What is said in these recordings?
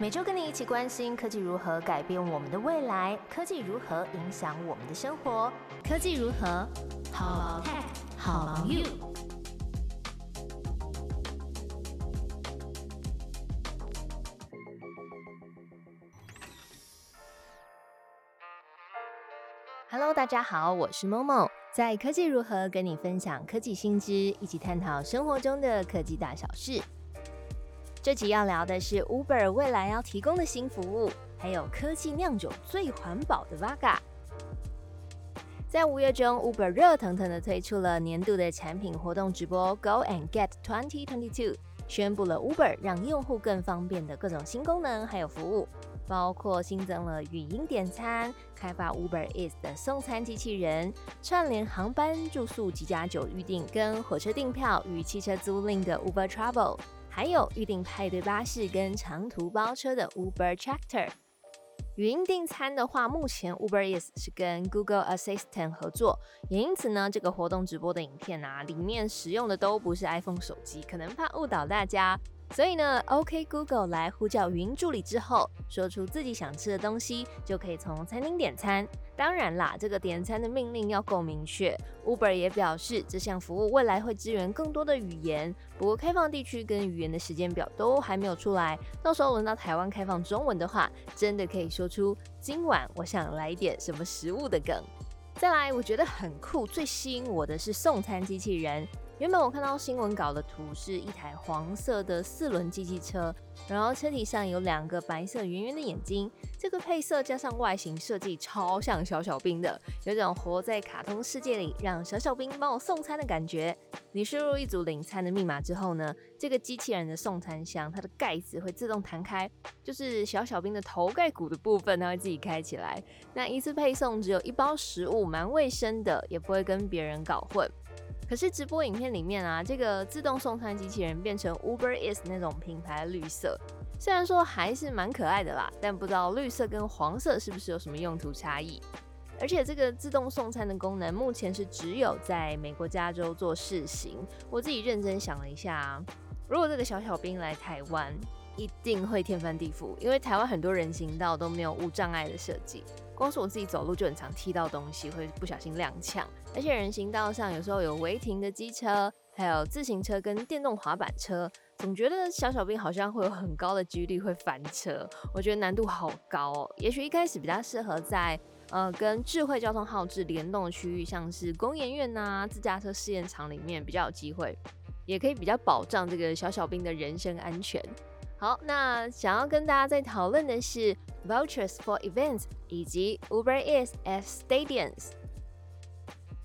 每周跟你一起关心科技如何改变我们的未来，科技如何影响我们的生活，科技如何好 tech 好 you。Hello，大家好，我是 Momo，在科技如何跟你分享科技新知，一起探讨生活中的科技大小事。这集要聊的是 Uber 未来要提供的新服务，还有科技酿酒最环保的 Vaga。在五月中，Uber 热腾腾的推出了年度的产品活动直播 Go and Get 2022，宣布了 Uber 让用户更方便的各种新功能还有服务，包括新增了语音点餐、开发 Uber Eats 的送餐机器人、串联航班、住宿、及家酒预订跟火车订票与汽车租赁的 Uber Travel。还有预定派对巴士跟长途包车的 Uber Tractor，语音订餐的话，目前 Uber Is 是跟 Google Assistant 合作，也因此呢，这个活动直播的影片啊，里面使用的都不是 iPhone 手机，可能怕误导大家。所以呢，OK Google 来呼叫语音助理之后，说出自己想吃的东西，就可以从餐厅点餐。当然啦，这个点餐的命令要够明确。Uber 也表示，这项服务未来会支援更多的语言，不过开放地区跟语言的时间表都还没有出来。到时候轮到台湾开放中文的话，真的可以说出今晚我想来点什么食物的梗。再来，我觉得很酷，最吸引我的是送餐机器人。原本我看到新闻稿的图是一台黄色的四轮机器车，然后车体上有两个白色圆圆的眼睛，这个配色加上外形设计超像小小兵的，有种活在卡通世界里让小小兵帮我送餐的感觉。你输入一组领餐的密码之后呢，这个机器人的送餐箱它的盖子会自动弹开，就是小小兵的头盖骨的部分，它会自己开起来。那一次配送只有一包食物，蛮卫生的，也不会跟别人搞混。可是直播影片里面啊，这个自动送餐机器人变成 Uber Eats 那种品牌绿色，虽然说还是蛮可爱的啦，但不知道绿色跟黄色是不是有什么用途差异。而且这个自动送餐的功能目前是只有在美国加州做试行。我自己认真想了一下，啊如果这个小小兵来台湾，一定会天翻地覆，因为台湾很多人行道都没有无障碍的设计。光是我自己走路就很常踢到东西，会不小心踉跄。而且人行道上有时候有违停的机车，还有自行车跟电动滑板车，总觉得小小兵好像会有很高的几率会翻车。我觉得难度好高哦。也许一开始比较适合在呃跟智慧交通号志联动的区域，像是工研院呐、自驾车试验场里面比较有机会，也可以比较保障这个小小兵的人身安全。好，那想要跟大家在讨论的是 vouchers for events 以及 Uber Eats at stadiums。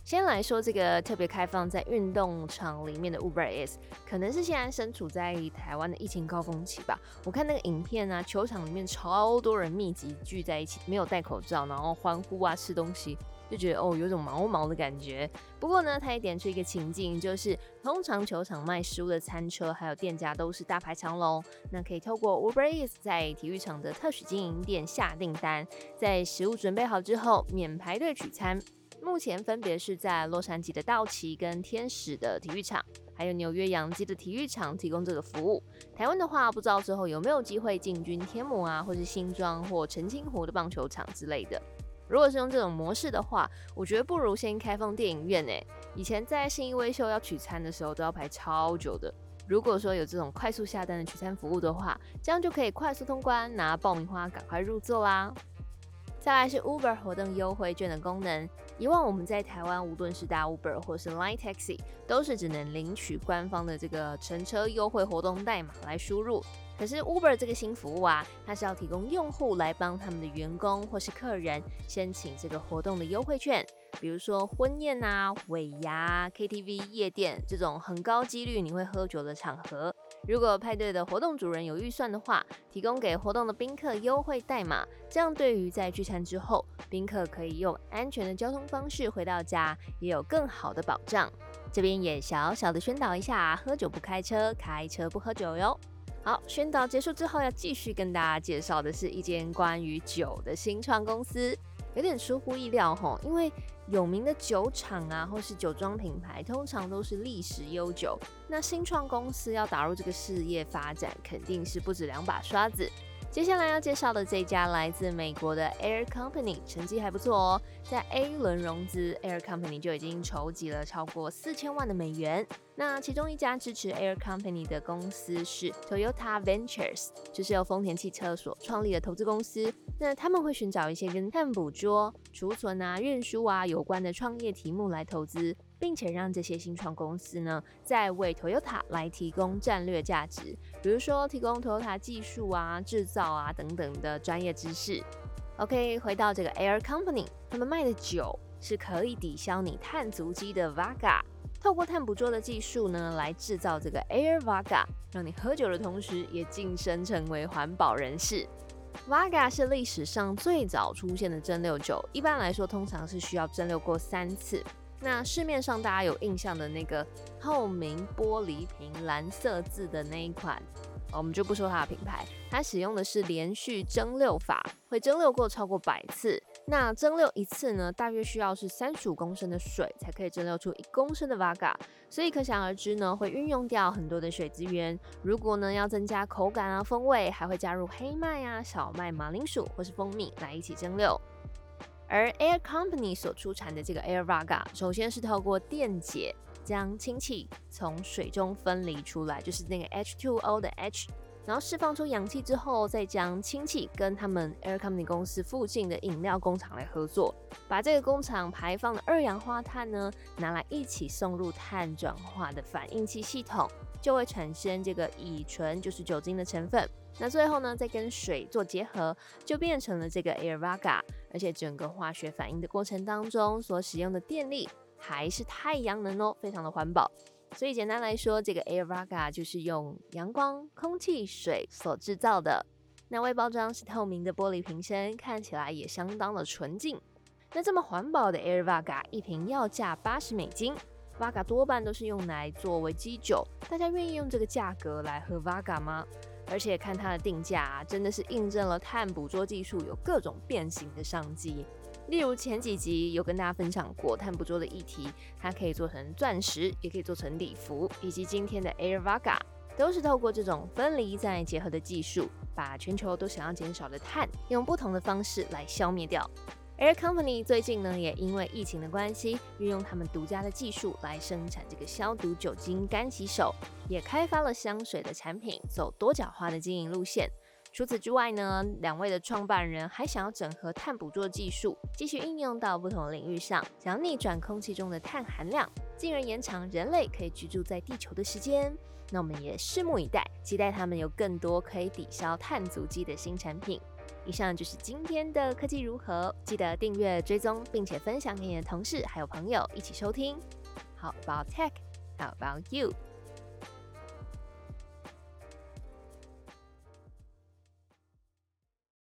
先来说这个特别开放在运动场里面的 Uber Eats，可能是现在身处在台湾的疫情高峰期吧。我看那个影片啊，球场里面超多人密集聚在一起，没有戴口罩，然后欢呼啊，吃东西。就觉得哦，有种毛毛的感觉。不过呢，他也点出一个情境，就是通常球场卖食物的餐车还有店家都是大排长龙，那可以透过 Uber Eats 在体育场的特许经营店下订单，在食物准备好之后免排队取餐。目前分别是在洛杉矶的道奇跟天使的体育场，还有纽约洋基的体育场提供这个服务。台湾的话，不知道之后有没有机会进军天母啊，或是新庄或澄清湖的棒球场之类的。如果是用这种模式的话，我觉得不如先开放电影院诶。以前在新义威秀要取餐的时候都要排超久的。如果说有这种快速下单的取餐服务的话，这样就可以快速通关，拿爆米花赶快入座啦。再来是 Uber 活动优惠券的功能。以往我们在台湾，无论是搭 Uber 或是 Line Taxi，都是只能领取官方的这个乘车优惠活动代码来输入。可是 Uber 这个新服务啊，它是要提供用户来帮他们的员工或是客人申请这个活动的优惠券，比如说婚宴啊、尾牙、KTV、夜店这种很高几率你会喝酒的场合。如果派对的活动主人有预算的话，提供给活动的宾客优惠代码，这样对于在聚餐之后，宾客可以用安全的交通方式回到家，也有更好的保障。这边也小小的宣导一下：喝酒不开车，开车不喝酒哟。好，宣导结束之后，要继续跟大家介绍的是一间关于酒的新创公司，有点出乎意料吼，因为有名的酒厂啊，或是酒庄品牌，通常都是历史悠久，那新创公司要打入这个事业发展，肯定是不止两把刷子。接下来要介绍的这家来自美国的 Air Company 成绩还不错哦，在 A 轮融资，Air Company 就已经筹集了超过四千万的美元。那其中一家支持 Air Company 的公司是 Toyota Ventures，就是由丰田汽车所创立的投资公司。那他们会寻找一些跟碳捕捉、储存啊、运输啊有关的创业题目来投资。并且让这些新创公司呢，在为 Toyota 来提供战略价值，比如说提供 Toyota 技术啊、制造啊等等的专业知识。OK，回到这个 Air Company，他们卖的酒是可以抵消你碳足迹的 Vaga，透过碳捕捉的技术呢，来制造这个 Air Vaga，让你喝酒的同时也晋升成为环保人士。Vaga 是历史上最早出现的蒸馏酒，一般来说通常是需要蒸馏过三次。那市面上大家有印象的那个透明玻璃瓶、蓝色字的那一款，我们就不说它的品牌。它使用的是连续蒸馏法，会蒸馏过超过百次。那蒸馏一次呢，大约需要是三十五公升的水才可以蒸馏出一公升的 Vaga，所以可想而知呢，会运用掉很多的水资源。如果呢要增加口感啊、风味，还会加入黑麦啊、小麦、马铃薯或是蜂蜜来一起蒸馏。而 Air Company 所出产的这个 Air Vaga，首先是透过电解将氢气从水中分离出来，就是那个 H2O 的 H，然后释放出氧气之后，再将氢气跟他们 Air Company 公司附近的饮料工厂来合作，把这个工厂排放的二氧化碳呢拿来一起送入碳转化的反应器系统，就会产生这个乙醇，就是酒精的成分。那最后呢，再跟水做结合，就变成了这个 Air Vaga。而且整个化学反应的过程当中，所使用的电力还是太阳能哦，非常的环保。所以简单来说，这个 Air Vaga 就是用阳光、空气、水所制造的。那外包装是透明的玻璃瓶身，看起来也相当的纯净。那这么环保的 Air Vaga 一瓶要价八十美金，Vaga 多半都是用来作为基酒，大家愿意用这个价格来喝 Vaga 吗？而且看它的定价，真的是印证了碳捕捉技术有各种变形的商机。例如前几集有跟大家分享过碳捕捉的议题，它可以做成钻石，也可以做成礼服，以及今天的 Air Vaga，都是透过这种分离再结合的技术，把全球都想要减少的碳，用不同的方式来消灭掉。Air Company 最近呢，也因为疫情的关系，运用他们独家的技术来生产这个消毒酒精干洗手，也开发了香水的产品，走多角化的经营路线。除此之外呢，两位的创办人还想要整合碳捕捉技术，继续应用到不同领域上，想要逆转空气中的碳含量，进而延长人类可以居住在地球的时间。那我们也拭目以待，期待他们有更多可以抵消碳足迹的新产品。以上就是今天的科技如何，记得订阅、追踪，并且分享给你的同事还有朋友一起收听。好，about tech，how about you？